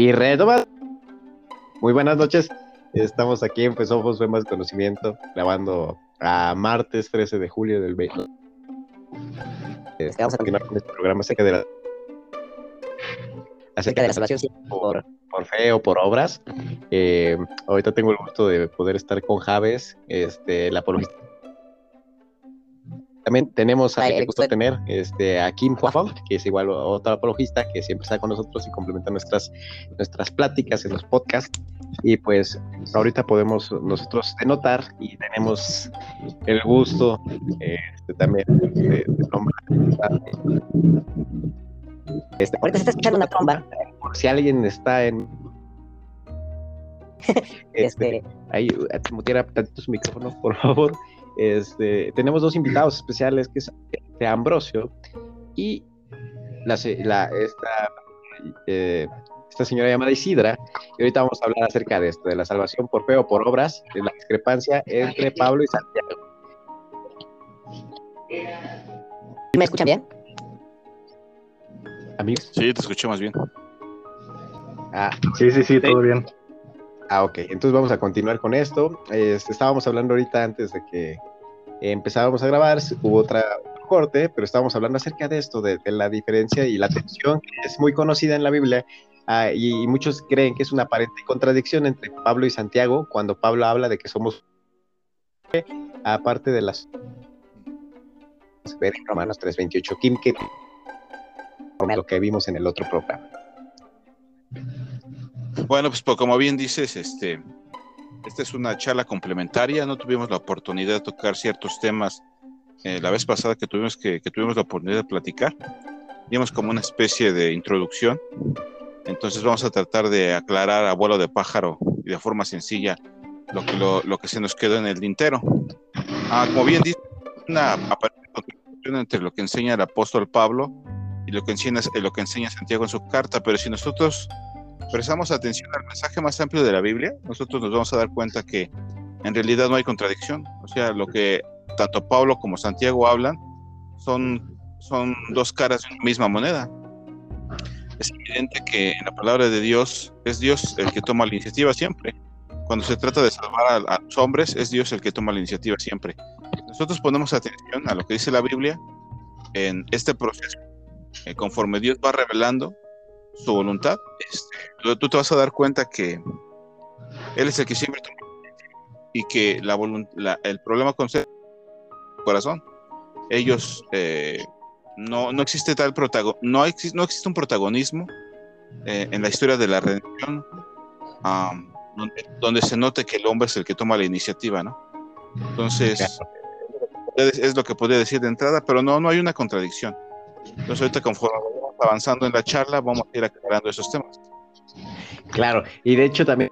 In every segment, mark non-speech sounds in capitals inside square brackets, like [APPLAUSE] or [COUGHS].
Y retoma. Muy buenas noches. Estamos aquí en Pues Ojos Más Conocimiento, grabando a martes 13 de julio del 20. Vamos a continuar con este programa acerca de la, acerca de la salvación por, por fe o por obras. Eh, ahorita tengo el gusto de poder estar con Javes, este, la apologista también tenemos a, el gusto de tener este, a Kim Huafong, que es igual otra apologista que siempre está con nosotros y complementa nuestras, nuestras pláticas en los podcasts. Y pues ahorita podemos nosotros denotar y tenemos el gusto este, también de, nombrar. Este, ahorita se está escuchando una tromba. Por si alguien está en. [LAUGHS] este, este ahí, mutiera tanto su micrófono, por favor. Este, tenemos dos invitados especiales, que es de Ambrosio y la, esta, eh, esta señora llamada Isidra. Y ahorita vamos a hablar acerca de esto, de la salvación por fe o por obras, de la discrepancia entre Pablo y Santiago. ¿Me escuchan bien? Amigos. Sí, te escucho más bien. Ah, sí, sí, sí, todo bien. Ah, ok. Entonces vamos a continuar con esto. Este, estábamos hablando ahorita antes de que empezábamos a grabar, hubo otra corte, pero estábamos hablando acerca de esto, de, la diferencia y la tensión que es muy conocida en la Biblia. Ah, y, muchos creen que es una aparente contradicción entre Pablo y Santiago cuando Pablo habla de que somos aparte de las ver Romanos 3:28 Kim que lo que vimos en el otro programa. Bueno, pues, pues como bien dices, este, esta es una charla complementaria. No tuvimos la oportunidad de tocar ciertos temas eh, la vez pasada que tuvimos que, tuvimos la oportunidad de platicar. Dimos como una especie de introducción. Entonces vamos a tratar de aclarar a vuelo de pájaro y de forma sencilla lo que, lo, que se nos quedó en el tintero. Ah, como bien dice, una entre lo que enseña el apóstol Pablo y lo que enseña, lo que enseña Santiago en su carta, pero si nosotros prestamos atención al mensaje más amplio de la Biblia, nosotros nos vamos a dar cuenta que en realidad no hay contradicción. O sea, lo que tanto Pablo como Santiago hablan son, son dos caras de una misma moneda. Es evidente que en la palabra de Dios es Dios el que toma la iniciativa siempre. Cuando se trata de salvar a, los hombres, es Dios el que toma la iniciativa siempre. Nosotros ponemos atención a lo que dice la Biblia en este proceso. Eh, conforme Dios va revelando, su voluntad, este, tú te vas a dar cuenta que Él es el que siempre toma y que la, el problema con el corazón, ellos eh, no, no existe tal protagon no, existe, no existe un protagonismo eh, en la historia de la redención donde, se note que el hombre es el que toma la iniciativa, ¿no? Entonces, es lo que podría decir de entrada, pero no, no hay una contradicción. Entonces, ahorita conforme avanzando en la charla, vamos a ir aclarando esos temas. Claro, y de hecho también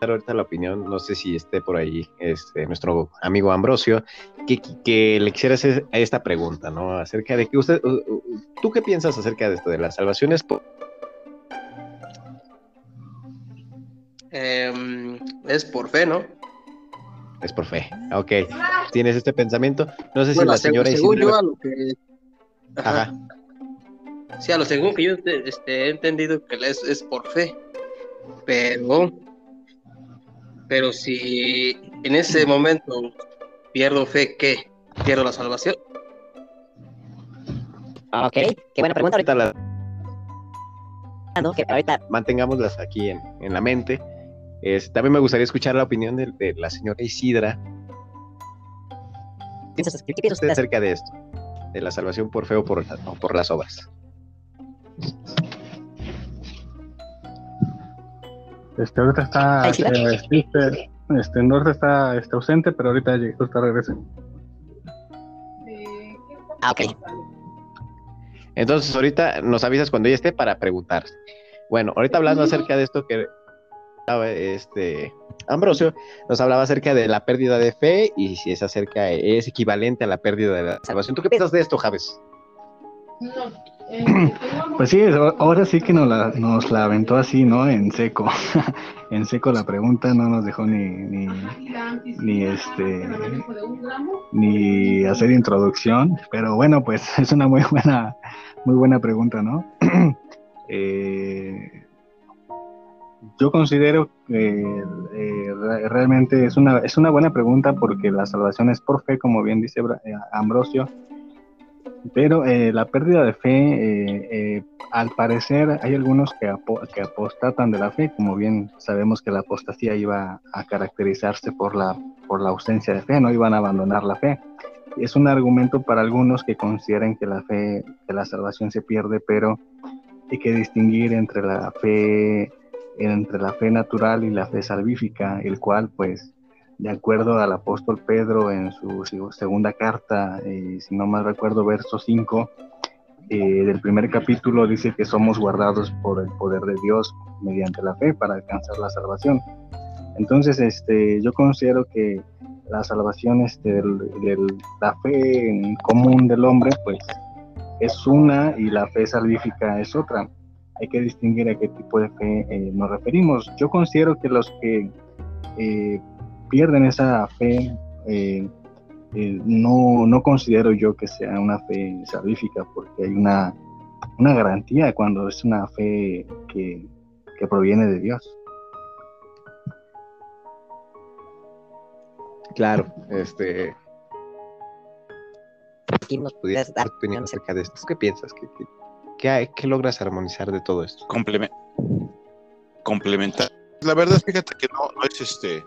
ahorita la opinión, no sé si esté por ahí este, nuestro amigo Ambrosio, que, que le quisiera hacer esta pregunta, ¿no? Acerca de que usted, ¿tú qué piensas acerca de esto de las salvaciones? Em, es por fe, ¿no? Es por fe, ok. Tienes este pensamiento. No sé si la señora... Según yo, a lo que... Ajá. Sí, a lo según que yo este, he entendido que es, es por fe, pero, pero si en ese momento pierdo fe, ¿qué? ¿Pierdo la salvación? Ok, qué buena pregunta. Ahorita la... ahorita mantengámoslas aquí en, en la mente. también me gustaría escuchar la opinión de, la señora Isidra. ¿Qué piensa usted acerca de esto? De la salvación por fe o por, o por las obras. Este, ahorita está, este, este, este, Norte está, está ausente, pero ahorita justo regresa. Ah, ok. Entonces, ahorita nos avisas cuando ella esté para preguntar. Bueno, ahorita hablando acerca de esto que este Ambrosio nos hablaba acerca de la pérdida de fe y si es acerca es equivalente a la pérdida de la salvación. ¿Tú qué piensas de esto, Javes? No. [COUGHS] Pues sí, ahora sí que nos la, nos la aventó así, ¿no? En seco. [LAUGHS] en seco la pregunta, no nos dejó ni, ni, este ni hacer introducción. Pero bueno, pues [LAUGHS] es una muy buena, muy buena pregunta, ¿no? [COUGHS] Eh, yo considero que eh, realmente es una, es una buena pregunta porque la salvación es por fe, como bien dice eh, Ambrosio, pero eh, la pérdida de fe, al parecer hay algunos que, que apostatan de la fe, como bien sabemos que la apostasía iba a caracterizarse por la, por la ausencia de fe, no iban a abandonar la fe. Es un argumento para algunos que consideran que la fe, que la salvación se pierde, pero hay que distinguir entre la fe entre la fe natural y la fe salvífica, el cual, pues, de acuerdo al apóstol Pedro en su segunda carta, eh, si no mal recuerdo, verso 5 eh, del primer capítulo, dice que somos guardados por el poder de Dios mediante la fe para alcanzar la salvación. Entonces, este, yo considero que la salvación este, de la fe común del hombre, pues, es una y la fe salvífica es otra hay que distinguir a qué tipo de fe eh, nos referimos. Yo considero que los que eh, pierden esa fe, eh, no, no, considero yo que sea una fe salvífica, porque hay una, una garantía cuando es una fe que, que proviene de Dios. Claro, este. ¿Quién nos pudieras dar opinión acerca de esto? ¿Qué piensas? ¿Qué, qué, ¿Qué, logras armonizar de todo esto? complementar. La verdad, fíjate que no, no es este.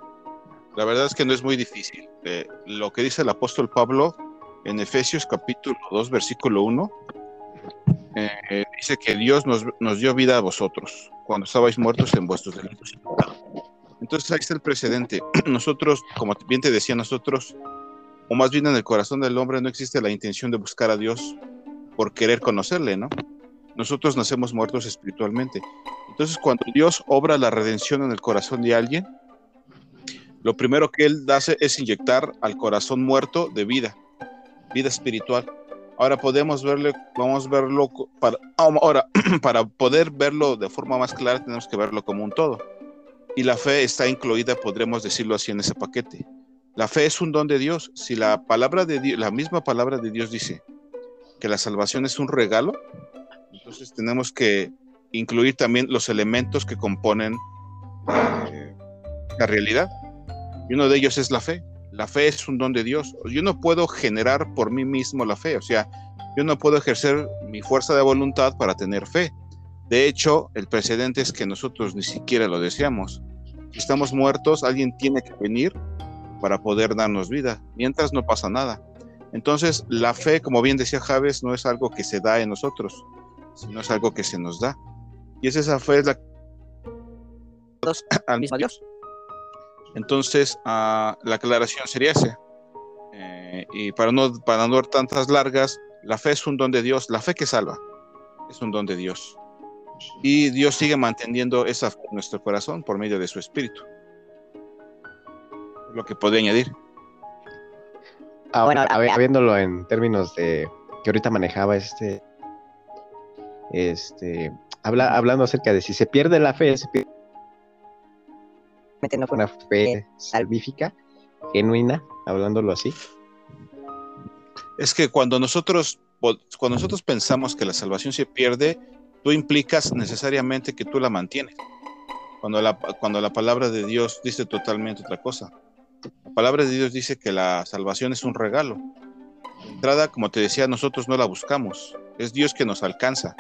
La verdad es que no es muy difícil. Eh, lo que dice el apóstol Pablo en Efesios capítulo 2, versículo 1, eh, dice que Dios nos, nos, dio vida a vosotros cuando estabais muertos en vuestros delitos. Entonces ahí está el precedente. [CLEARS THROAT] Nosotros, como bien te decía, nosotros, o más bien en el corazón del hombre no existe la intención de buscar a Dios por querer conocerle, ¿no? nosotros nacemos muertos espiritualmente. Entonces, cuando Dios obra la redención en el corazón de alguien, lo primero que Él hace es inyectar al corazón muerto de vida, vida espiritual. Ahora podemos verlo, vamos a verlo, para, ahora, [CLEARS THROAT] para poder verlo de forma más clara, tenemos que verlo como un todo. Y la fe está incluida, podremos decirlo así, en ese paquete. La fe es un don de Dios. Si la palabra de Dios, la misma palabra de Dios dice que la salvación es un regalo, entonces tenemos que incluir también los elementos que componen eh, la realidad. Y uno de ellos es la fe. La fe es un don de Dios. Yo no puedo generar por mí mismo la fe. O sea, yo no puedo ejercer mi fuerza de voluntad para tener fe. De hecho, el precedente es que nosotros ni siquiera lo deseamos. Si estamos muertos, alguien tiene que venir para poder darnos vida. Mientras no pasa nada. Entonces, la fe, como bien decía Javes, no es algo que se da en nosotros, sino es algo que se nos da. Y es esa fe es la al mismo Dios. Entonces, uh, la aclaración sería ese. Eh, y para no, para no dar tantas largas, la fe es un don de Dios, la fe que salva es un don de Dios. Y Dios sigue manteniendo esa fe en nuestro corazón por medio de su espíritu. Lo que puede añadir. Ahora, viéndolo en términos de que ahorita manejaba este este, habla, hablando acerca de si se pierde la fe, se pierde no fue una fe salvífica, genuina, hablándolo así. Es que cuando nosotros, cuando nosotros pensamos que la salvación se pierde, tú implicas necesariamente que tú la mantienes. Cuando la, cuando la palabra de Dios dice totalmente otra cosa. La palabra de Dios dice que la salvación es un regalo. De entrada, como te decía, nosotros no la buscamos. Es Dios que nos alcanza.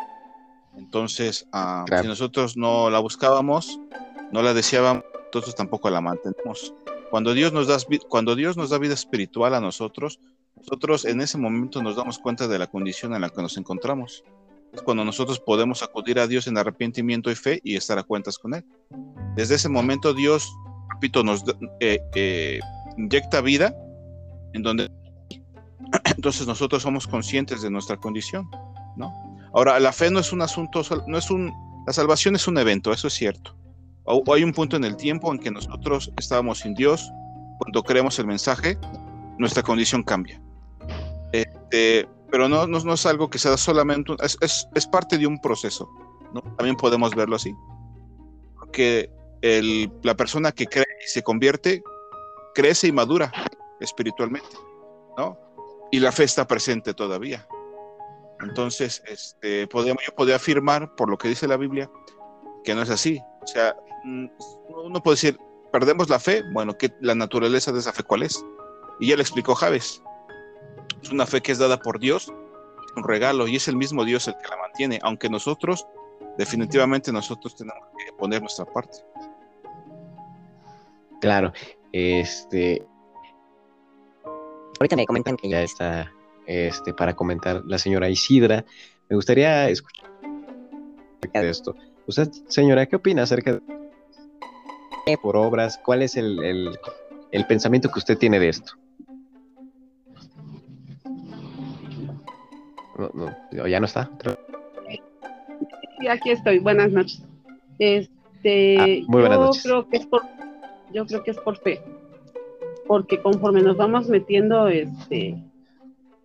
Entonces, ah, si nosotros no la buscábamos, no la deseábamos, nosotros tampoco la mantenemos. Cuando Dios nos da, cuando Dios nos da vida espiritual a nosotros, nosotros en ese momento nos damos cuenta de la condición en la que nos encontramos. Es cuando nosotros podemos acudir a Dios en arrepentimiento y fe y estar a cuentas con Él. Desde ese momento Dios, repito, nos eh, eh, inyecta vida en donde [CLEARS THROAT] entonces nosotros somos conscientes de nuestra condición, ¿no? Ahora, la fe no es un asunto, no es un, la salvación es un evento, eso es cierto. Hay un punto en el tiempo en que nosotros estábamos sin Dios, cuando creemos el mensaje, nuestra condición cambia. Este, pero no, no, es algo que sea solamente, es, es, es, parte de un proceso, ¿no? También podemos verlo así. Porque el, la persona que cree y se convierte, crece y madura espiritualmente, ¿no? Y la fe está presente todavía. Entonces, este, podemos, yo podría afirmar, por lo que dice la Biblia, que no es así. O sea, mm, uno puede decir, perdemos la fe, bueno, ¿qué, la naturaleza de esa fe cuál es? Y ya le explicó Javes. Es una fe que es dada por Dios, un regalo, y es el mismo Dios el que la mantiene, aunque nosotros, definitivamente nosotros tenemos que poner nuestra parte. Claro, este... Ahorita me comentan que ya está este, para comentar la señora Isidra. Me gustaría escuchar de esto. Usted, señora, ¿qué opina acerca de por obras? ¿Cuál es el, pensamiento que usted tiene de esto? ya no está. Sí, aquí estoy. Buenas noches. Este, ah, muy buenas yo noches. creo que es por, yo creo que es por fe, porque conforme nos vamos metiendo, este,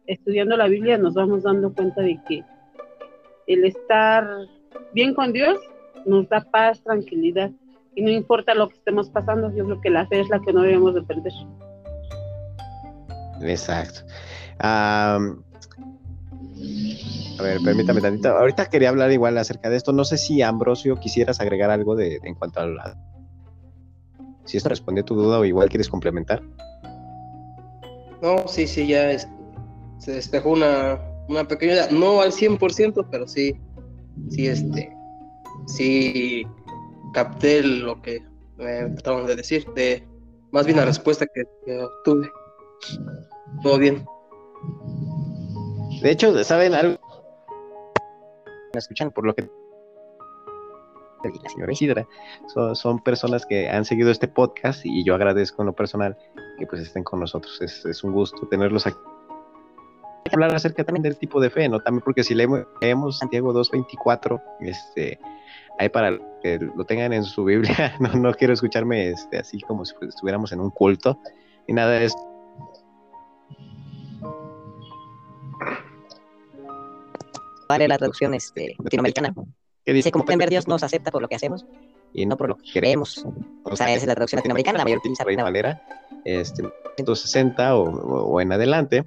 estudiando la Biblia, nos vamos dando cuenta de que el estar bien con Dios nos da paz, tranquilidad y no importa lo que estemos pasando, yo creo que la fe es la que no debemos de perder. Exacto. a ver, permítame tantito. Ahorita quería hablar igual acerca de esto. No sé si Ambrosio quisieras agregar algo de, en cuanto a la... Si esto respondió tu duda o igual quieres complementar. No, sí, sí, ya se despejó una, una pequeña, no al 100%, pero sí, sí, este, sí capté lo que me trataron de decir, de más bien la respuesta que, obtuve. Todo bien. De hecho, ¿saben algo? Me escuchan por lo que la señora Isidra, son, personas que han seguido este podcast y yo agradezco en lo personal que pues estén con nosotros. Es, es un gusto tenerlos aquí. Hablar acerca también del tipo de fe, ¿no? También porque si leemos, leemos Santiago 2.24, este, ahí para que lo tengan en su Biblia, [LAUGHS] no, no quiero escucharme este, así como si estuviéramos en un culto y nada de esto. Vale la traducción este, latinoamericana. Que dice, como pueden ver, Dios nos acepta por lo que hacemos y no por lo que queremos. O sea, esa es la traducción latinoamericana, la mayor utiliza. Reina Valera, este, 160 o, o en adelante.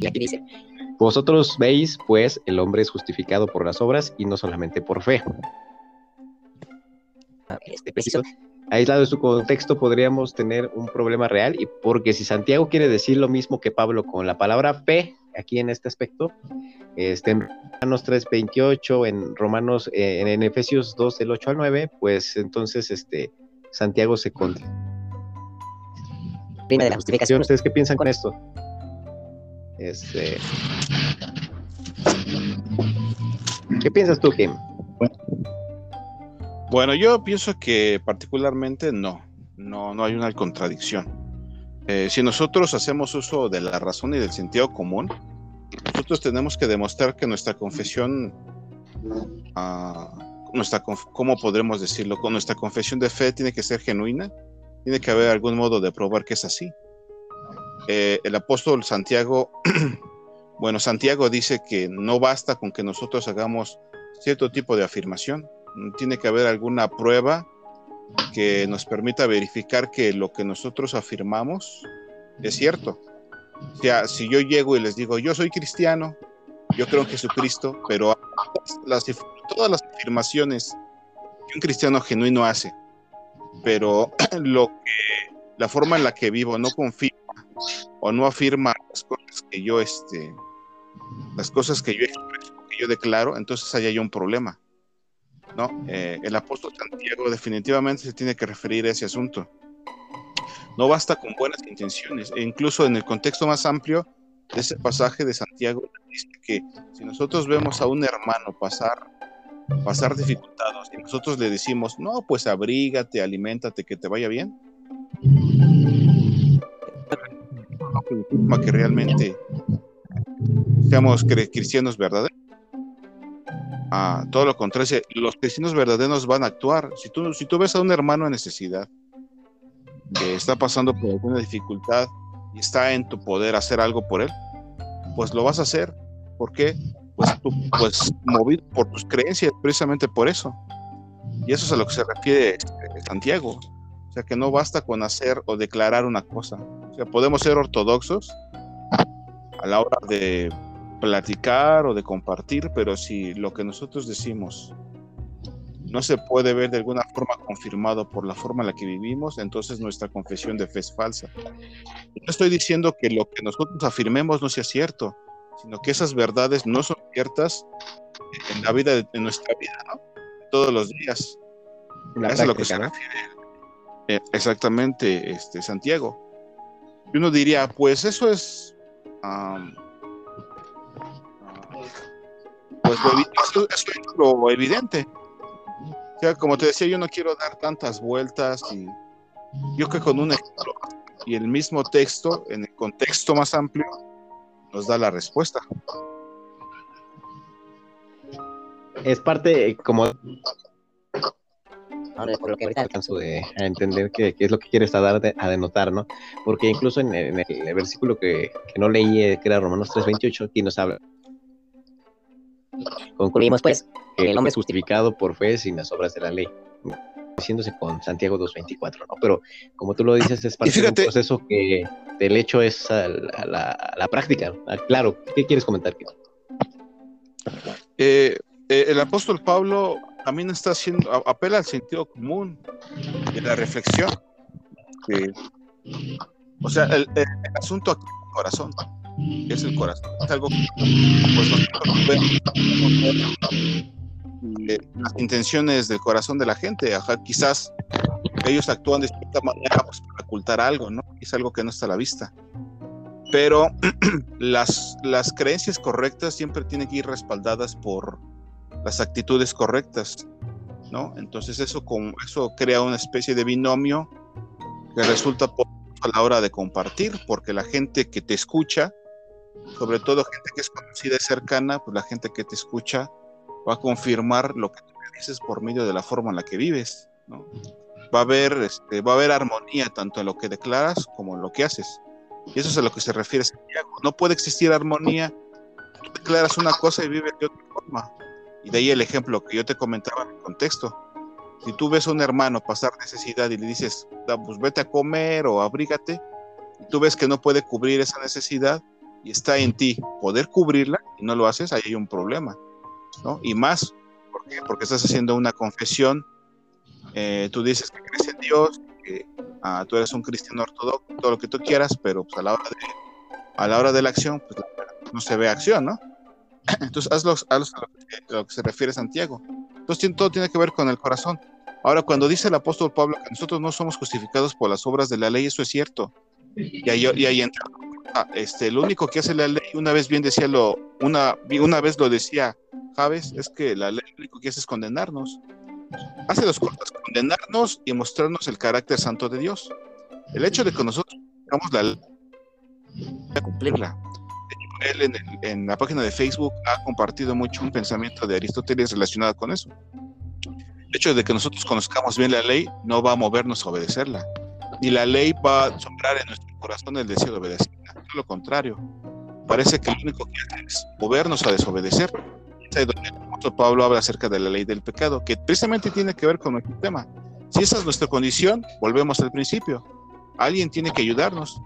Y aquí dice, vosotros veis, pues, el hombre es justificado por las obras y no solamente por fe. Este preciso, aislado de su contexto, podríamos tener un problema real, y porque si Santiago quiere decir lo mismo que Pablo con la palabra fe, aquí en este aspecto, este, en Romanos 3.28, en Romanos, eh, en, Efesios 2, del 8 al 9, pues entonces este, Santiago se contra. de la justificación. ¿Ustedes qué piensan con esto? Este, ¿Qué piensas tú, Kim? Bueno, yo pienso que particularmente no, no, no hay una contradicción. Eh, si nosotros hacemos uso de la razón y del sentido común, nosotros tenemos que demostrar que nuestra confesión, uh, nuestra, ¿cómo podremos decirlo? Con nuestra confesión de fe tiene que ser genuina, tiene que haber algún modo de probar que es así. Eh, el apóstol Santiago, [CLEARS THROAT] bueno, Santiago dice que no basta con que nosotros hagamos cierto tipo de afirmación, tiene que haber alguna prueba que nos permita verificar que lo que nosotros afirmamos es cierto. O sea, si yo llego y les digo, yo soy cristiano, yo creo en Jesucristo, pero todas las afirmaciones que un cristiano genuino hace, pero [CLEARS THROAT] la forma en la que vivo no confío o no afirma las cosas que yo, este, las cosas que yo que yo declaro, entonces ahí hay un problema. ¿no? Eh, el apóstol Santiago definitivamente se tiene que referir a ese asunto. No basta con buenas intenciones, e incluso en el contexto más amplio de ese pasaje de Santiago, dice que si nosotros vemos a un hermano pasar, pasar dificultados y nosotros le decimos, no, pues abrígate, aliméntate, que te vaya bien, que realmente seamos cristianos verdaderos. Ah, todo lo contrario, los cristianos verdaderos van a actuar. Si tú, si tú ves a un hermano en necesidad, que está pasando por alguna dificultad y está en tu poder hacer algo por él, pues lo vas a hacer. ¿Por qué? Pues, pues movido por tus creencias, precisamente por eso. Y eso es a lo que se refiere este, Santiago. Sea, que no basta con hacer o declarar una cosa. O sea, podemos ser ortodoxos a la hora de platicar o de compartir, pero si lo que nosotros decimos no se puede ver de alguna forma confirmado por la forma en la que vivimos, entonces nuestra confesión de fe es falsa. No estoy diciendo que lo que nosotros afirmemos no sea cierto, sino que esas verdades no son ciertas en la vida, de, nuestra vida, ¿no? Todos los días. Eso es lo que se refiere eh, exactamente este, Santiago. Y uno diría, pues eso es... pues eso, eso es lo evidente como te decía, yo no quiero dar tantas vueltas y yo que con un ejemplo y el mismo texto, en el contexto más amplio, nos da la respuesta. Es parte como Ahora, por lo que ahorita alcanzo a entender qué, es lo que quiere estar a denotar, ¿no? Porque incluso en, el, versículo que, que, no leí, eh, que era Romanos 3.28, aquí nos habla. Concluimos, pues, el hombre es justificado por fe sin las obras de la ley, haciéndose con Santiago 2.24, ¿no? Pero como tú lo dices, es parte de un proceso que del hecho es a la, práctica. Ah, claro, ¿qué quieres comentar? Eh, eh, el apóstol Pablo también está haciendo, apela al sentido común y la reflexión. o sea, el, asunto aquí es el corazón, es el corazón. Es algo que pues, nosotros eh, las intenciones del corazón de la gente. quizás ellos actúan de cierta manera pues, para ocultar algo, ¿no? Es algo que no está a la vista. Pero las, las creencias correctas siempre tienen que ir respaldadas por las actitudes correctas, ¿no? Entonces eso, con, eso crea una especie de binomio que resulta a la hora de compartir, porque la gente que te escucha, sobre todo gente que es conocida y cercana, pues la gente que te escucha va a confirmar lo que tú dices por medio de la forma en la que vives, ¿no? Va a haber, este, va a haber armonía tanto en lo que declaras como en lo que haces. Y eso es a lo que se refiere Santiago. No puede existir armonía. Tú declaras una cosa y vives de otra forma. Y de ahí el ejemplo que yo te comentaba en el contexto. Si tú ves a un hermano pasar necesidad y le dices, pues vete a comer o abrígate, y tú ves que no puede cubrir esa necesidad y está en ti poder cubrirla y no lo haces, ahí hay un problema. Y más, porque estás haciendo una confesión, eh, tú dices que crees en Dios, que ah, tú eres un cristiano ortodoxo, todo lo que tú quieras, pero pues, a, la hora de, a la hora de la acción, pues no se ve acción, ¿no? Entonces, hazlo, a, lo que, se refiere Santiago. Entonces, todo tiene que ver con el corazón. Ahora, cuando dice el apóstol Pablo que nosotros no somos justificados por las obras de la ley, eso es cierto. Y ahí, y ahí entra. Ah, este, lo único que hace la ley, una vez bien decía lo, una, una vez lo decía Javes, es que la ley lo único que hace es condenarnos. Hace dos cosas, condenarnos y mostrarnos el carácter santo de Dios. El hecho de que nosotros tengamos la ley, cumplirla. Él en, en, la página de Facebook ha compartido mucho un pensamiento de Aristóteles relacionado con eso. El hecho de que nosotros conozcamos bien la ley no va a movernos a obedecerla. Ni la ley va a sembrar en nuestro corazón el deseo de obedecerla. Todo lo contrario. Parece que lo único que hace es movernos a desobedecer donde el Pablo habla acerca de la ley del pecado, que precisamente tiene que ver con nuestro tema. Si esa es nuestra condición, volvemos al principio. Alguien tiene que ayudarnos.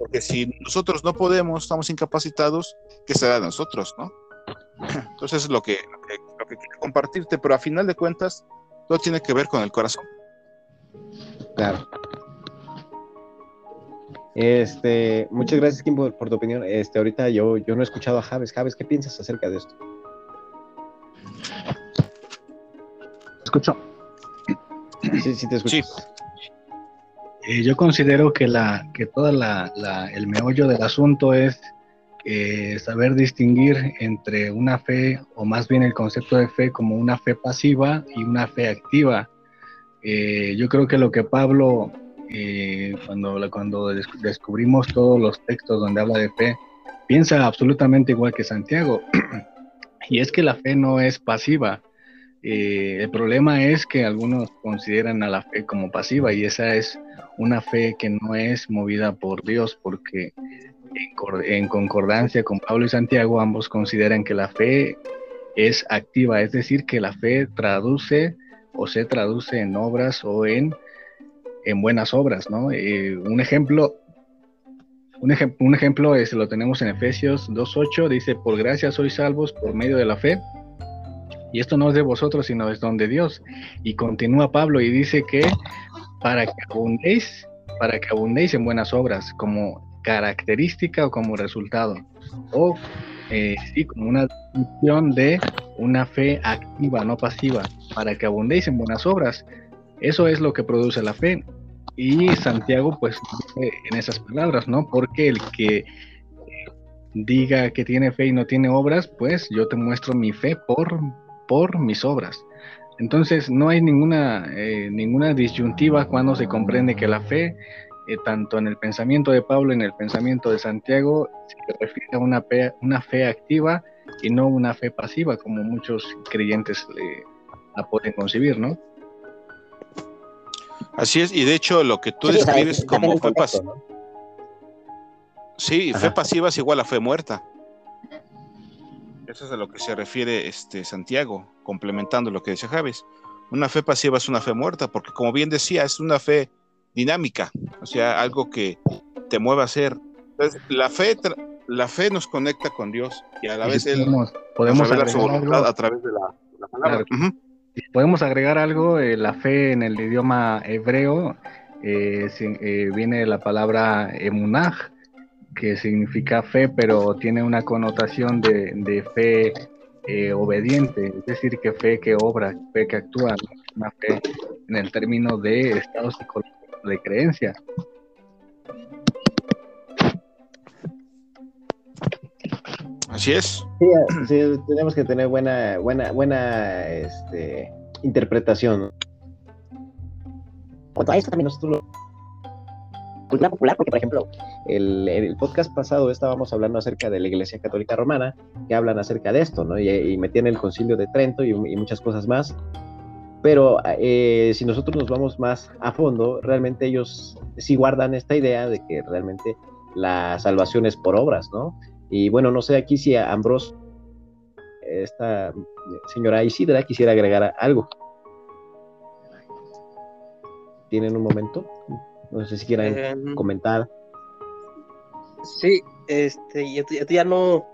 Porque si nosotros no podemos, estamos incapacitados, ¿qué será de nosotros, no? [LAUGHS] Entonces es lo que, lo que, quiero compartirte, pero a final de cuentas, todo tiene que ver con el corazón. Claro. Este, muchas gracias, Kim, por, tu opinión. Este, ahorita yo, yo no he escuchado a Javes. Javes, ¿qué piensas acerca de esto? Escucho. Sí, sí, te escucho. Eh, yo considero que la, que toda la, el meollo del asunto es eh, saber distinguir entre una fe, o más bien el concepto de fe como una fe pasiva y una fe activa. Eh, yo creo que lo que Pablo cuando, cuando descubrimos todos los textos donde habla de fe, piensa absolutamente igual que Santiago. [CLEARS THROAT] y es que la fe no es pasiva. Eh, el problema es que algunos consideran a la fe como pasiva y esa es una fe que no es movida por Dios porque en concordancia con Pablo y Santiago ambos consideran que la fe es activa, es decir, que la fe traduce o se traduce en obras o en en buenas obras, ¿no? Eh, un ejemplo, un, un ejemplo es, lo tenemos en Efesios 2.8, dice, por gracia sois salvos por medio de la fe, Y esto no es de vosotros, sino es don de Dios. Y continúa Pablo y dice que para que abundéis, para que abundéis en buenas obras, como característica o como resultado, o eh, sí, como una definición de una fe activa, no pasiva, para que abundéis en buenas obras. Eso es lo que produce la fe. Y Santiago, pues, en esas palabras, ¿no? Porque el que diga que tiene fe y no tiene obras, pues yo te muestro mi fe por, por mis obras. Entonces no hay ninguna, eh, ninguna disyuntiva cuando se comprende que la fe, eh, tanto en el pensamiento de Pablo, en el pensamiento de Santiago, se refiere a una fe, una fe activa y no una fe pasiva, como muchos creyentes la pueden concebir, ¿no? Así es, y de hecho lo que tú describes como fe pasiva. Sí, fe pasiva es igual a fe muerta. Eso es a lo que se refiere este Santiago, complementando lo que decía Javes. Una fe pasiva es una fe muerta, porque como bien decía, es una fe dinámica, o sea, algo que te mueve a hacer. Entonces, la fe, la fe nos conecta con Dios y a la vez podemos, podemos su voluntad a través de la, palabra. Podemos agregar algo, eh, la fe en el idioma hebreo eh, eh, viene la palabra emunaj, que significa fe, pero tiene una connotación de, fe eh, obediente, es decir, que fe que obra, fe que actúa, una fe en el término de estado psicológico de creencia. Así es. Sí, tenemos que tener buena, buena, buena este, interpretación. Cuanto a esto también nosotros cultura popular, porque por ejemplo, el, el, podcast pasado estábamos hablando acerca de la Iglesia Católica Romana, que hablan acerca de esto, ¿no? Y, metían el concilio de Trento y, muchas cosas más. Pero eh, si nosotros nos vamos más a fondo, realmente ellos sí guardan esta idea de que realmente la salvación es por obras, ¿no? Y bueno, no sé aquí si Ambrose, esta señora Isidra, quisiera agregar algo. ¿Tienen un momento? No sé si quieran em, comentar. Sí, este, ya, ya, no,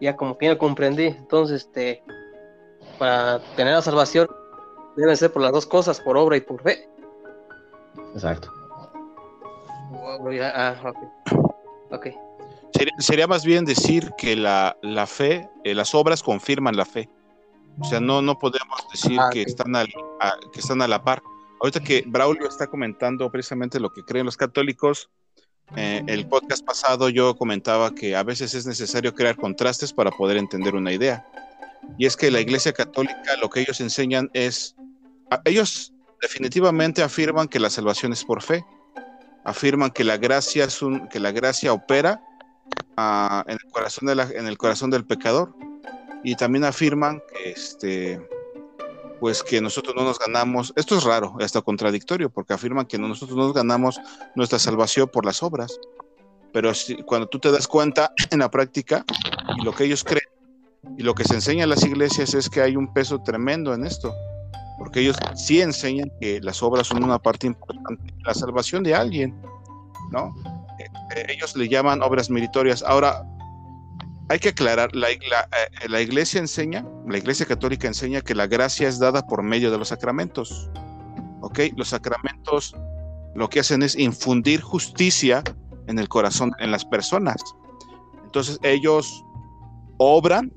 ya como que ya comprendí. Entonces, este, para tener la salvación, deben ser por las dos cosas, por obra y por fe. Exacto. Ah, okay. Sería, más bien decir que la, la fe, eh, las obras confirman la fe. O sea, no, no podemos decir ah, que, están que están a la par. Ahorita que Braulio está comentando precisamente lo que creen los católicos, eh, el podcast pasado yo comentaba que a veces es necesario crear contrastes para poder entender una idea. Y es que la Iglesia Católica lo que ellos enseñan es, ellos definitivamente afirman que la salvación es por fe, afirman que la gracia, es un, que la gracia opera ah, en, el corazón de en el corazón del pecador y también afirman que este, pues que nosotros no nos ganamos, esto es raro, hasta contradictorio, porque afirman que nosotros no nos ganamos nuestra salvación por las obras, pero cuando tú te das cuenta [CLEARS THROAT] en la práctica y lo que ellos creen y lo que se enseña en las iglesias es que hay un peso tremendo en esto, porque ellos sí enseñan que las obras son una parte importante de la salvación de alguien, ¿no? Eh, ellos le llaman obras meritorias. Ahora, hay que aclarar, la, eh, la, iglesia enseña, la iglesia católica enseña que la gracia es dada por medio de los sacramentos. ¿Ok? Los sacramentos lo que hacen es infundir justicia en el corazón, en las personas. Entonces ellos obran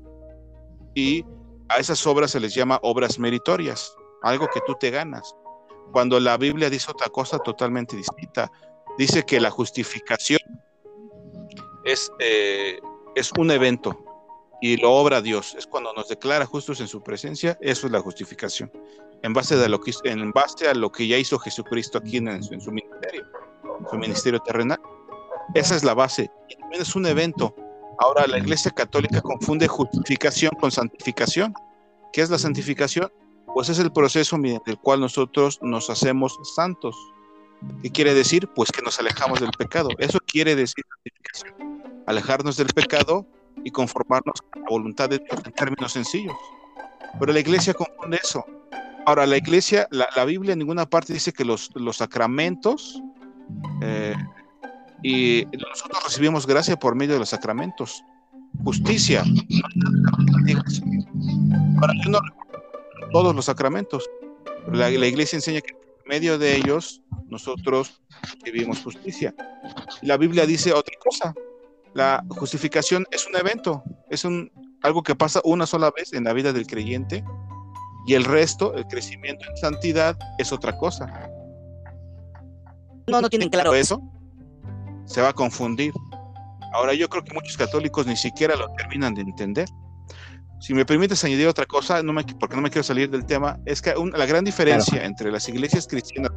y a esas obras se les llama obras meritorias, algo que tú te ganas. Cuando la Biblia dice otra cosa totalmente distinta, dice que la justificación es eh, es un evento y lo obra Dios. Es cuando nos declara justos en su presencia, eso es la justificación. En base, a lo que, en base a lo que ya hizo Jesucristo aquí en, su, ministerio, su ministerio terrenal. Esa es la base. Y también es un evento. Ahora la Iglesia Católica confunde justificación con santificación. ¿Qué es la santificación? Pues es el proceso mediante el cual nosotros nos hacemos santos. ¿Qué quiere decir? Pues que nos alejamos del pecado. Eso quiere decir santificación alejarnos del pecado y conformarnos con la voluntad de Dios en términos sencillos. Pero la iglesia confunde eso. Ahora, la iglesia, la, Biblia en ninguna parte dice que los, los sacramentos eh, y nosotros recibimos gracia por medio de los sacramentos. Justicia. Ahora, yo no todos los sacramentos. La, la iglesia enseña que en medio de ellos nosotros vivimos justicia. La Biblia dice otra cosa. La justificación es un evento, es un, algo que pasa una sola vez en la vida del creyente y el resto, el crecimiento en santidad, es otra cosa. No, no tienen claro eso. Se va a confundir. Ahora yo creo que muchos católicos ni siquiera lo terminan de entender. Si me permites añadir otra cosa, no me, porque no me quiero salir del tema, es que la gran diferencia entre las iglesias cristianas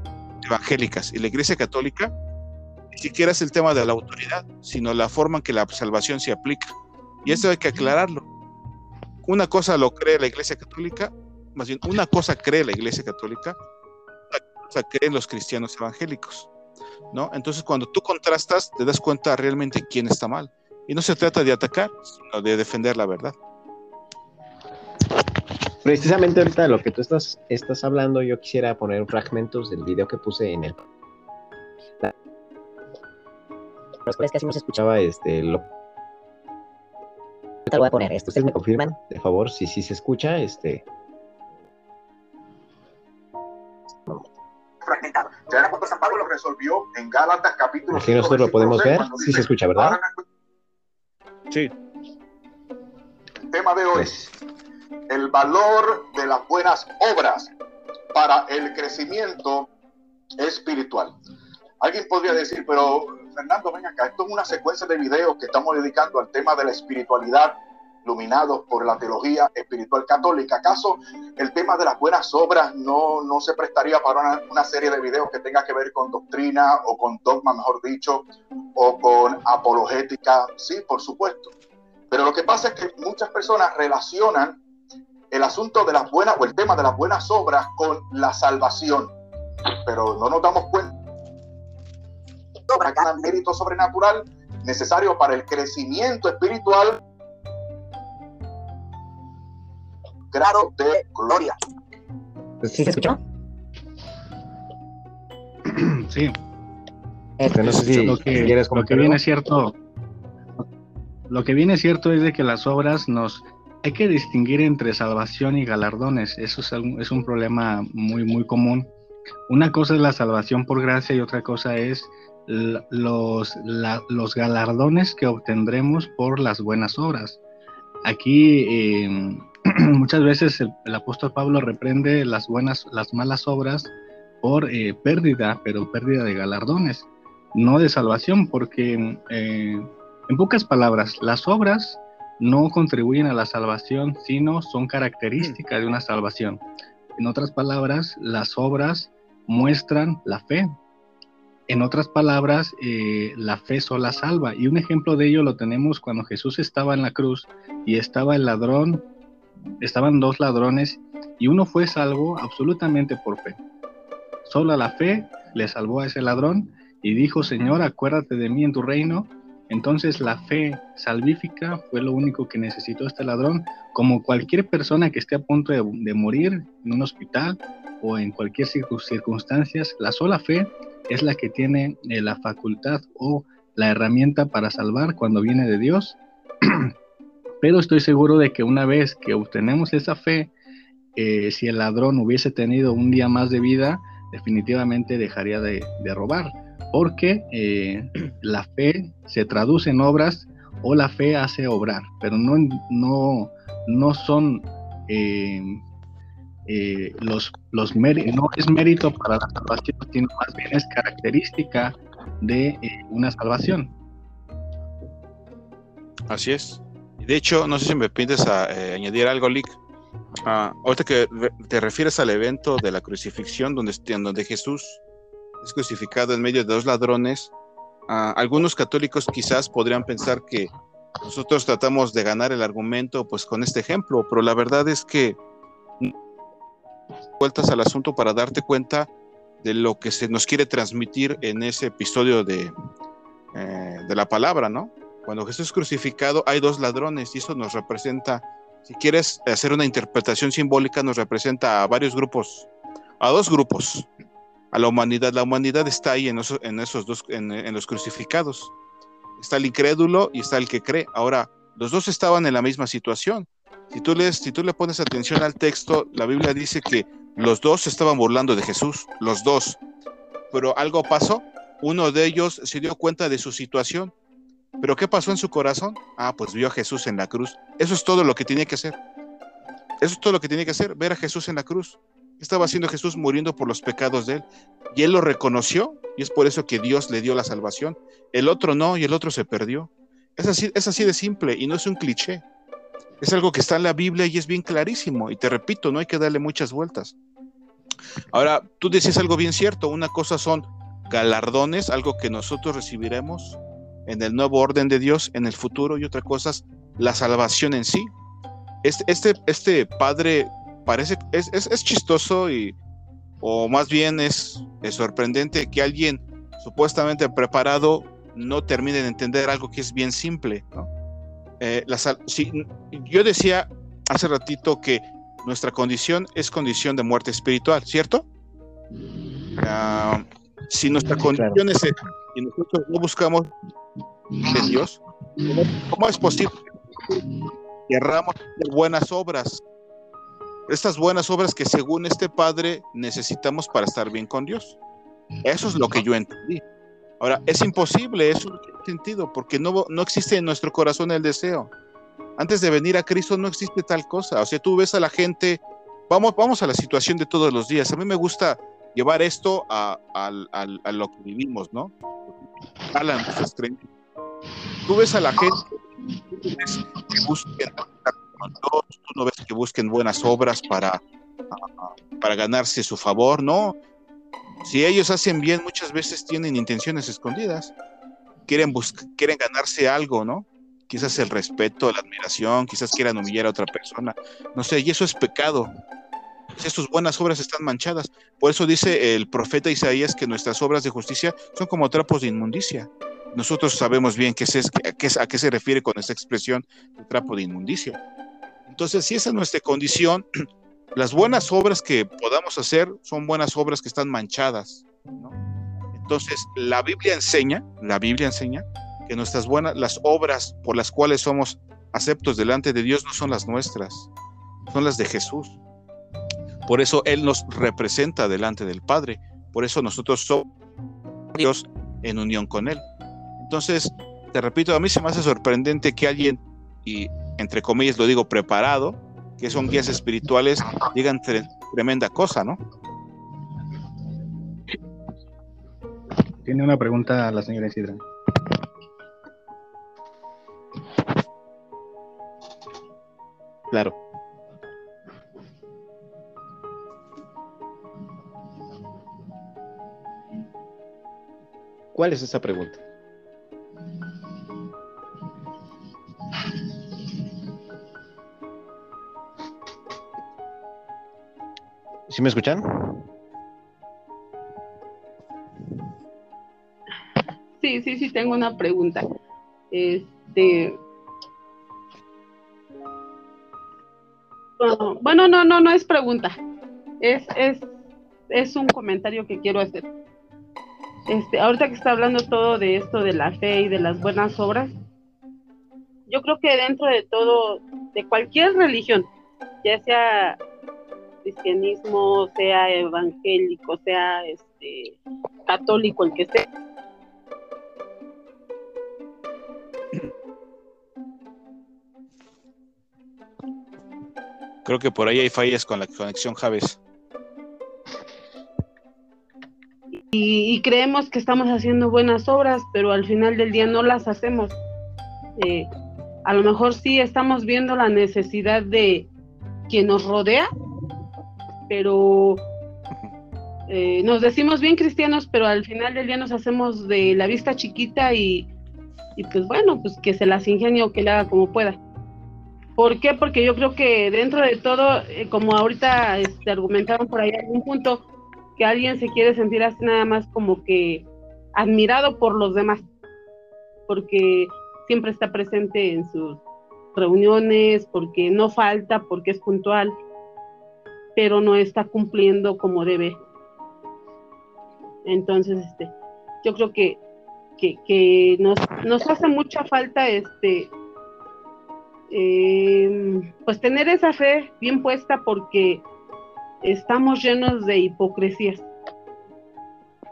evangélicas y la iglesia católica siquiera es el tema de la autoridad, sino la forma en que la salvación se aplica. Y eso hay que aclararlo. Una cosa lo cree la iglesia católica, más bien una cosa cree la iglesia católica, otra cosa creen los cristianos evangélicos. ¿no? Entonces cuando tú contrastas te das cuenta realmente quién está mal. Y no se trata de atacar, sino de defender la verdad. Precisamente ahorita de lo que tú estás, estás hablando, yo quisiera poner fragmentos del video que puse en el los cuales casi no se escuchaba este lo te lo voy a poner esto ustedes me confirman de favor si sí se escucha este. Fragmentado. Ya apóstol San Pablo lo resolvió en Gálatas capítulo Aquí nosotros lo podemos ver. sí se escucha verdad sí. El tema de hoy pues. el valor de las buenas obras para el crecimiento espiritual. Alguien podría decir pero Fernando, ven acá, esto es una secuencia de videos que estamos dedicando al tema de la espiritualidad, iluminados por la teología espiritual católica. ¿Acaso el tema de las buenas obras no, no se prestaría para una, serie de videos que tenga que ver con doctrina o con dogma, mejor dicho, o con apologética? Sí, por supuesto. Pero lo que pasa es que muchas personas relacionan el asunto de las buenas o el tema de las buenas obras con la salvación. Pero no nos damos cuenta obra, cada mérito sobrenatural necesario para el crecimiento espiritual, grado de gloria. [CLEARS THROAT] ¿Sí se escuchó? Sí. Este, no sé si lo que, lo que viene cierto, lo que viene cierto es de que las obras nos hay que distinguir entre salvación y galardones. Eso es un, es un problema muy muy común. Una cosa es la salvación por gracia y otra cosa es los, galardones que obtendremos por las buenas obras. Aquí em, [CLEARS THROAT] muchas veces el, apóstol Pablo reprende las buenas, las malas obras por eh, pérdida, pero pérdida de galardones, no de salvación, porque eh, en pocas palabras, las obras no contribuyen a la salvación, sino son características de una salvación. En otras palabras, las obras muestran la fe, en otras palabras, eh, la fe sola salva. Y un ejemplo de ello lo tenemos cuando Jesús estaba en la cruz y estaba el ladrón, estaban dos ladrones y uno fue salvo absolutamente por fe. Solo la fe le salvó a ese ladrón y dijo, Señor, acuérdate de mí en tu reino. Entonces la fe salvífica fue lo único que necesitó este ladrón, como cualquier persona que esté a punto de, de morir en un hospital o en cualquier circunstancias, la sola fe es la que tiene eh, la facultad o la herramienta para salvar cuando viene de Dios. [CLEARS THROAT] Pero estoy seguro de que una vez que obtenemos esa fe, eh, si el ladrón hubiese tenido un día más de vida, definitivamente dejaría de, robar, porque eh, [CLEARS THROAT] la fe se traduce en obras o la fe hace obrar, pero no, no, no son los, los no es mérito para la salvación, sino más bien es característica de eh, una salvación. Así es. De hecho, no sé si me pides a eh, añadir algo, Lick. Ah, ahorita que te refieres al evento de la crucifixión, donde, donde Jesús es crucificado en medio de dos ladrones, ah, algunos católicos quizás podrían pensar que nosotros tratamos de ganar el argumento pues con este ejemplo, pero la verdad es que vueltas al asunto para darte cuenta de lo que se nos quiere transmitir en ese episodio de, eh, de la palabra, ¿no? Cuando Jesús es crucificado hay dos ladrones y eso nos representa, si quieres hacer una interpretación simbólica, nos representa a varios grupos, a dos grupos, a la humanidad. La humanidad está ahí en, en esos dos, en los crucificados. Está el incrédulo y está el que cree. Ahora, los dos estaban en la misma situación. Si tú, lees, si tú le pones atención al texto, la Biblia dice que los dos estaban burlando de Jesús, los dos. Pero algo pasó, uno de ellos se dio cuenta de su situación. ¿Pero qué pasó en su corazón? Ah, pues vio a Jesús en la cruz. Eso es todo lo que tenía que hacer. Eso es todo lo que tenía que hacer, ver a Jesús en la cruz. Estaba haciendo Jesús muriendo por los pecados de él. Y él lo reconoció y es por eso que Dios le dio la salvación. El otro no y el otro se perdió. Es así, es así de simple y no es un cliché. Es algo que está en la Biblia y es bien clarísimo. Y te repito, no hay que darle muchas vueltas. Ahora, tú decías algo bien cierto. Una cosa son galardones, algo que nosotros recibiremos en el nuevo orden de Dios en el futuro, y otra cosa es la salvación en sí. Este, este, este padre parece, es, es, chistoso y, o más bien es, es sorprendente que alguien supuestamente preparado no termine de entender algo que es bien simple. Eh, yo decía hace ratito que nuestra condición es condición de muerte espiritual, ¿cierto? Si nuestra condición es y nosotros no buscamos de Dios, ¿cómo, es posible que querramos buenas obras? Estas buenas obras que según este Padre necesitamos para estar bien con Dios. Eso es lo que yo entendí. Ahora, es imposible, eso no tiene sentido, porque no, no existe en nuestro corazón el deseo. Antes de venir a Cristo no existe tal cosa. O sea, tú ves a la gente, vamos, vamos a la situación de todos los días. A mí me gusta llevar esto a, lo que vivimos, ¿no? Alan, tú ves a la gente que busquen no ves que busquen buenas obras para, para ganarse su favor, no. Si ellos hacen bien, muchas veces tienen intenciones escondidas. Quieren, quieren ganarse algo, ¿no? Quizás el respeto, la admiración, quizás quieran humillar a otra persona. No sé, y eso es pecado. Si sus buenas obras están manchadas. Por eso dice el profeta Isaías que nuestras obras de justicia son como trapos de inmundicia. Nosotros sabemos bien qué es, a qué se refiere con esta expresión de trapo de inmundicia. Entonces, si esa es nuestra condición, las buenas obras que podamos hacer son buenas obras que están manchadas. Entonces, la Biblia enseña, la Biblia enseña que nuestras buenas, las obras por las cuales somos aceptos delante de Dios no son las nuestras, son las de Jesús. Por eso Él nos representa delante del Padre. Por eso nosotros somos Dios en unión con Él. Entonces, te repito, a mí se me hace sorprendente que alguien, y entre comillas lo digo, preparado, que son guías espirituales, digan tremenda cosa, ¿no? Tiene una pregunta a la señora Isidra. Claro. ¿Cuál es esa pregunta? ¿Sí me escuchan? Sí, sí, sí, tengo una pregunta. Este. Bueno, no, no, no es pregunta. Es, es, es un comentario que quiero hacer. Este, ahorita que está hablando todo de esto de la fe y de las buenas obras, yo creo que dentro de todo, de cualquier religión, ya sea cristianismo, sea evangélico, sea este católico, el que sea. Creo que por ahí hay fallas con la conexión Javes. Y, creemos que estamos haciendo buenas obras, pero al final del día no las hacemos. Eh, a lo mejor sí estamos viendo la necesidad de quien nos rodea, pero eh, nos decimos bien cristianos, pero al final del día nos hacemos de la vista chiquita y, pues bueno, pues que se las ingenie o que le haga como pueda. ¿Por qué? Porque yo creo que dentro de todo, eh, como ahorita este, argumentaron por ahí algún punto, que alguien se quiere sentir así nada más como que admirado por los demás, porque siempre está presente en sus reuniones, porque no falta, porque es puntual pero no está cumpliendo como debe. Entonces, este, yo creo que, que, nos, nos hace mucha falta este eh, pues tener esa fe bien puesta porque estamos llenos de hipocresías,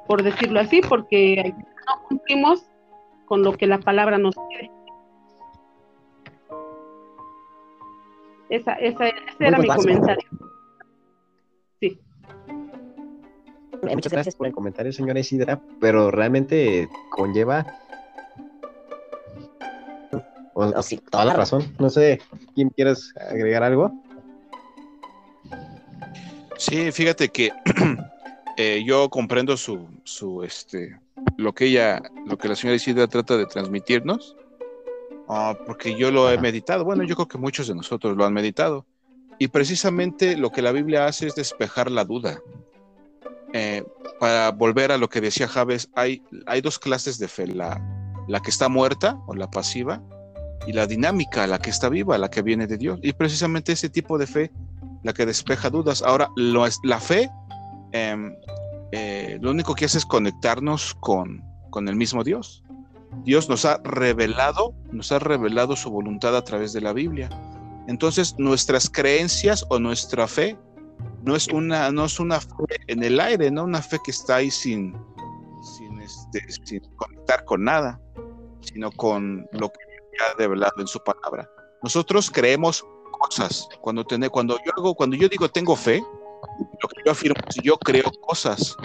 por decirlo así, porque no cumplimos con lo que la palabra nos pide. Esa, esa, ese era mi comentario. Muchas gracias por el comentario, señora Isidra, pero realmente conlleva toda la razón. No sé, ¿quién quieres agregar algo? Sí, fíjate que [CLEARS THROAT] eh, yo comprendo su, su, este, lo que ella, lo que la señora Isidra trata de transmitirnos, ah, porque yo lo he meditado. Bueno, yo creo que muchos de nosotros lo han meditado. Y precisamente lo que la Biblia hace es despejar la duda. Eh, para volver a lo que decía Javes, hay, dos clases de fe, la, que está muerta o la pasiva y la dinámica, la que está viva, la que viene de Dios. Y precisamente ese tipo de fe, la que despeja dudas. Ahora, lo la fe, em, eh, lo único que hace es conectarnos con, con el mismo Dios. Dios nos ha revelado, nos ha revelado su voluntad a través de la Biblia. Entonces, nuestras creencias o nuestra fe no es una, no es una fe en el aire, no una fe que está ahí sin, sin, este, sin conectar con nada, sino con lo que ha revelado en su palabra. Nosotros creemos cosas. Cuando, cuando, yo hago, cuando yo digo tengo fe, lo que yo afirmo es yo creo cosas.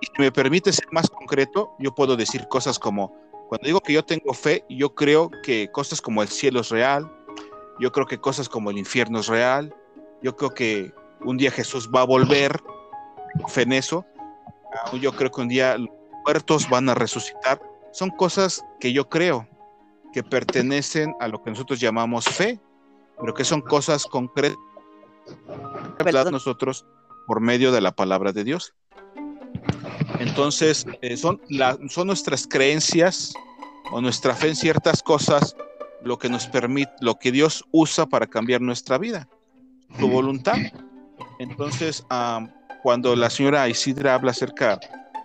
Y si me permite ser más concreto, yo puedo decir cosas como, cuando digo que yo tengo fe, yo creo que cosas como el cielo es real, yo creo que cosas como el infierno es real, yo creo que un día Jesús va a volver, fe en eso, ah, yo creo que un día los muertos van a resucitar, son cosas que yo creo que pertenecen a lo que nosotros llamamos fe, pero que son cosas concretas nosotros por medio de la palabra de Dios. Entonces, eh, son, son nuestras creencias o nuestra fe en ciertas cosas lo que nos permite, lo que Dios usa para cambiar nuestra vida, su voluntad. Entonces, cuando la señora Isidra habla acerca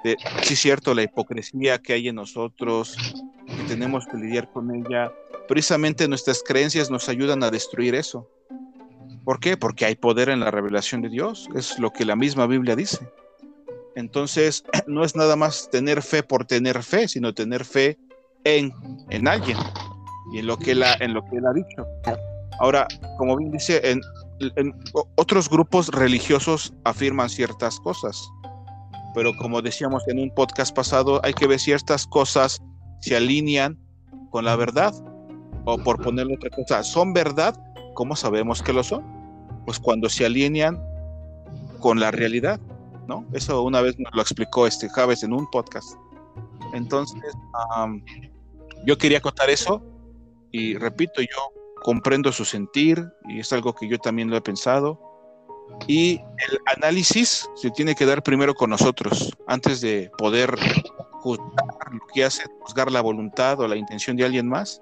de, sí, cierto, la hipocresía que hay en nosotros, que tenemos que lidiar con ella. Precisamente nuestras creencias nos ayudan a destruir eso. ¿Por qué? Porque hay poder en la revelación de Dios, es lo que la misma Biblia dice. Entonces, [CLEARS THROAT] no es nada más tener fe por tener fe, sino tener fe en, en alguien y en lo, que la, en lo que él ha dicho. Ahora, como bien dice, en, otros grupos religiosos afirman ciertas cosas, pero como decíamos en un podcast pasado, hay que ver ciertas cosas se alinean con la verdad. O por ponerle otra cosa, ¿son verdad? ¿Cómo sabemos que lo son? Pues cuando se alinean con la realidad, ¿no? Eso una vez nos lo explicó este Javes en un podcast. Entonces, yo quería contar eso y repito, yo comprendo su sentir y es algo que yo también lo he pensado. Y el análisis se tiene que dar primero con nosotros, antes de poder juzgar lo que hace, juzgar la voluntad o la intención de alguien más.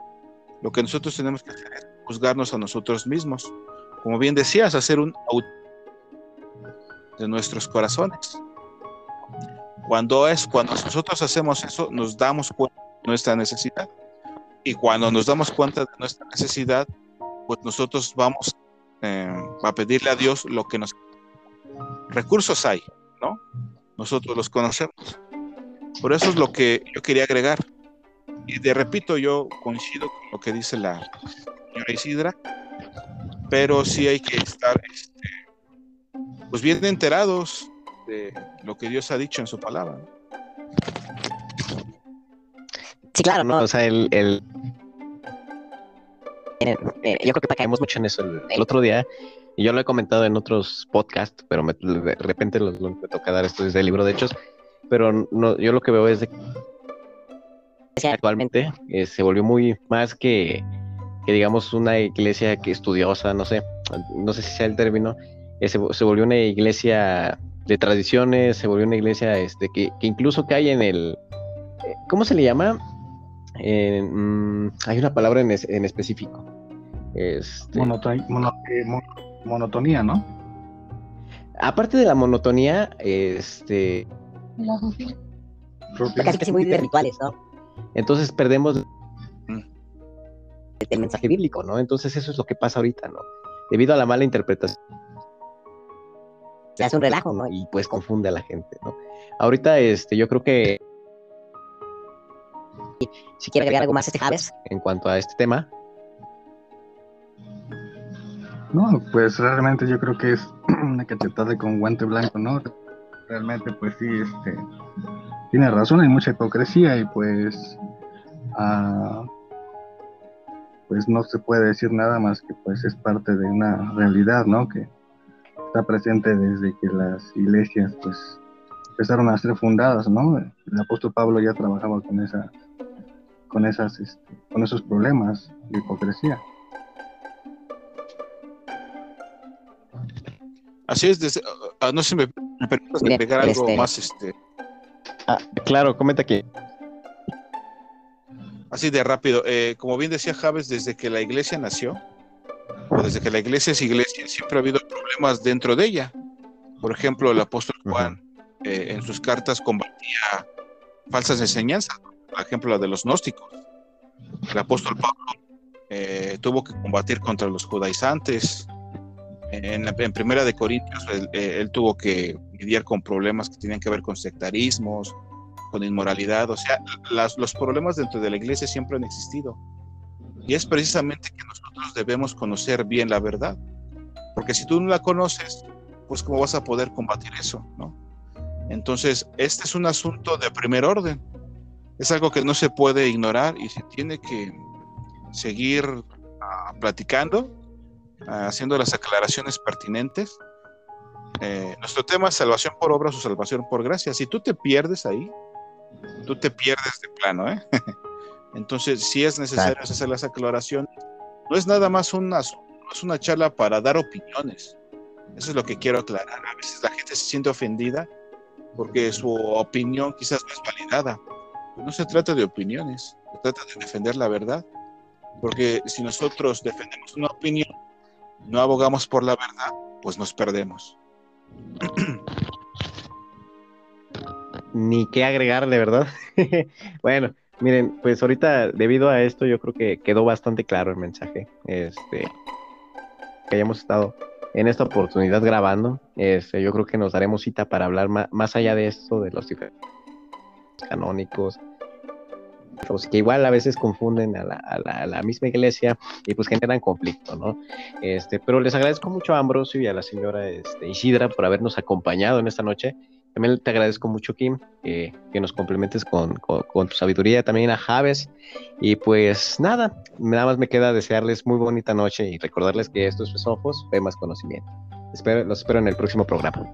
Lo que nosotros tenemos que hacer es juzgarnos a nosotros mismos. Como bien decías, hacer un de nuestros corazones. Cuando es cuando nosotros hacemos eso, nos damos cuenta de nuestra necesidad. Y cuando nos damos cuenta de nuestra necesidad, pues nosotros vamos eh, a pedirle a Dios lo que nos recursos hay, ¿no? Nosotros los conocemos. Por eso es lo que yo quería agregar. Y de repito, yo coincido con lo que dice la señora Isidra, pero sí hay que estar este, pues bien enterados de lo que Dios ha dicho en su palabra. Sí, claro, ¿no? O sea, el, el... Eh, yo creo que caemos mucho en eso. El, otro día, y yo lo he comentado en otros podcasts, pero de repente lo, me toca dar esto desde el libro de Hechos, pero no, yo lo que veo es de que actualmente eh, se volvió muy más que, que, digamos, una iglesia que estudiosa, no sé, no sé si sea el término, eh, se, volvió una iglesia de tradiciones, se volvió una iglesia este, que, que incluso cae en el, eh, ¿cómo se le llama? Mm, hay una palabra en, en específico. Este... monotonía, ¿no? Aparte de la monotonía, este Casi que muy rituales, ¿no? Entonces perdemos del mensaje bíblico, ¿no? Entonces eso es lo que pasa ahorita, ¿no? Debido a la mala interpretación. Se hace un relajo, ¿no? Y pues confunde a la gente, ¿no? Ahorita, este, yo creo que si quiere agregar algo más este Javes en cuanto a este tema. No, pues realmente yo creo que es [CLEARS THROAT] una cachetada con guante blanco, ¿no? Realmente, pues sí, este, tiene razón, hay mucha hipocresía y pues, ah, pues no se puede decir nada más que pues es parte de una realidad, ¿no? Que está presente desde que las iglesias, pues, empezaron a ser fundadas, ¿no? El apóstol Pablo ya trabajaba con esa, con esas, este, con esos problemas de hipocresía. Así es, desde, uh, no sé si me, me permites agregar algo este... más. Este... Ah, claro, comenta aquí. Así de rápido, eh, como bien decía Javes, desde que la iglesia nació, o desde que la iglesia es iglesia, siempre ha habido problemas dentro de ella. Por ejemplo, el apóstol Juan eh, en sus cartas combatía falsas enseñanzas, por ejemplo, la de los gnósticos. El apóstol Pablo eh, tuvo que combatir contra los judaizantes, en, en Primera de Corintios, eh, él, tuvo que lidiar con problemas que tenían que ver con sectarismos, con inmoralidad, o sea, los problemas dentro de la iglesia siempre han existido. Y es precisamente que nosotros debemos conocer bien la verdad, porque si tú no la conoces, pues cómo vas a poder combatir eso, ¿no? Entonces, este es un asunto de primer orden. Es algo que no se puede ignorar y se tiene que seguir uh, platicando haciendo las aclaraciones pertinentes. Eh, nuestro tema es salvación por obras o salvación por gracia. Si tú te pierdes ahí, tú te pierdes de plano. ¿eh? [LAUGHS] Entonces, si es necesario hacer las aclaraciones, no es nada más una, es una charla para dar opiniones. Eso es lo que quiero aclarar. A veces la gente se siente ofendida porque su opinión quizás no es validada. no se trata de opiniones, se trata de defender la verdad. Porque si nosotros defendemos una opinión, no abogamos por la verdad, pues nos perdemos. Ni qué agregar, de verdad. [LAUGHS] bueno, miren, pues ahorita debido a esto yo creo que quedó bastante claro el mensaje. Este, que hayamos estado en esta oportunidad grabando. Este, yo creo que nos daremos cita para hablar más, más allá de esto, de los diferentes canónicos, que igual a veces confunden a la, misma iglesia y pues generan conflicto, ¿no? Este, pero les agradezco mucho a Ambrosio y a la señora este, Isidra por habernos acompañado en esta noche. También te agradezco mucho, Kim, que nos complementes con, tu sabiduría, también a Javes. Y pues nada, nada más me queda desearles muy bonita noche y recordarles que estos ojos ve más conocimiento. Espero, los espero en el próximo programa.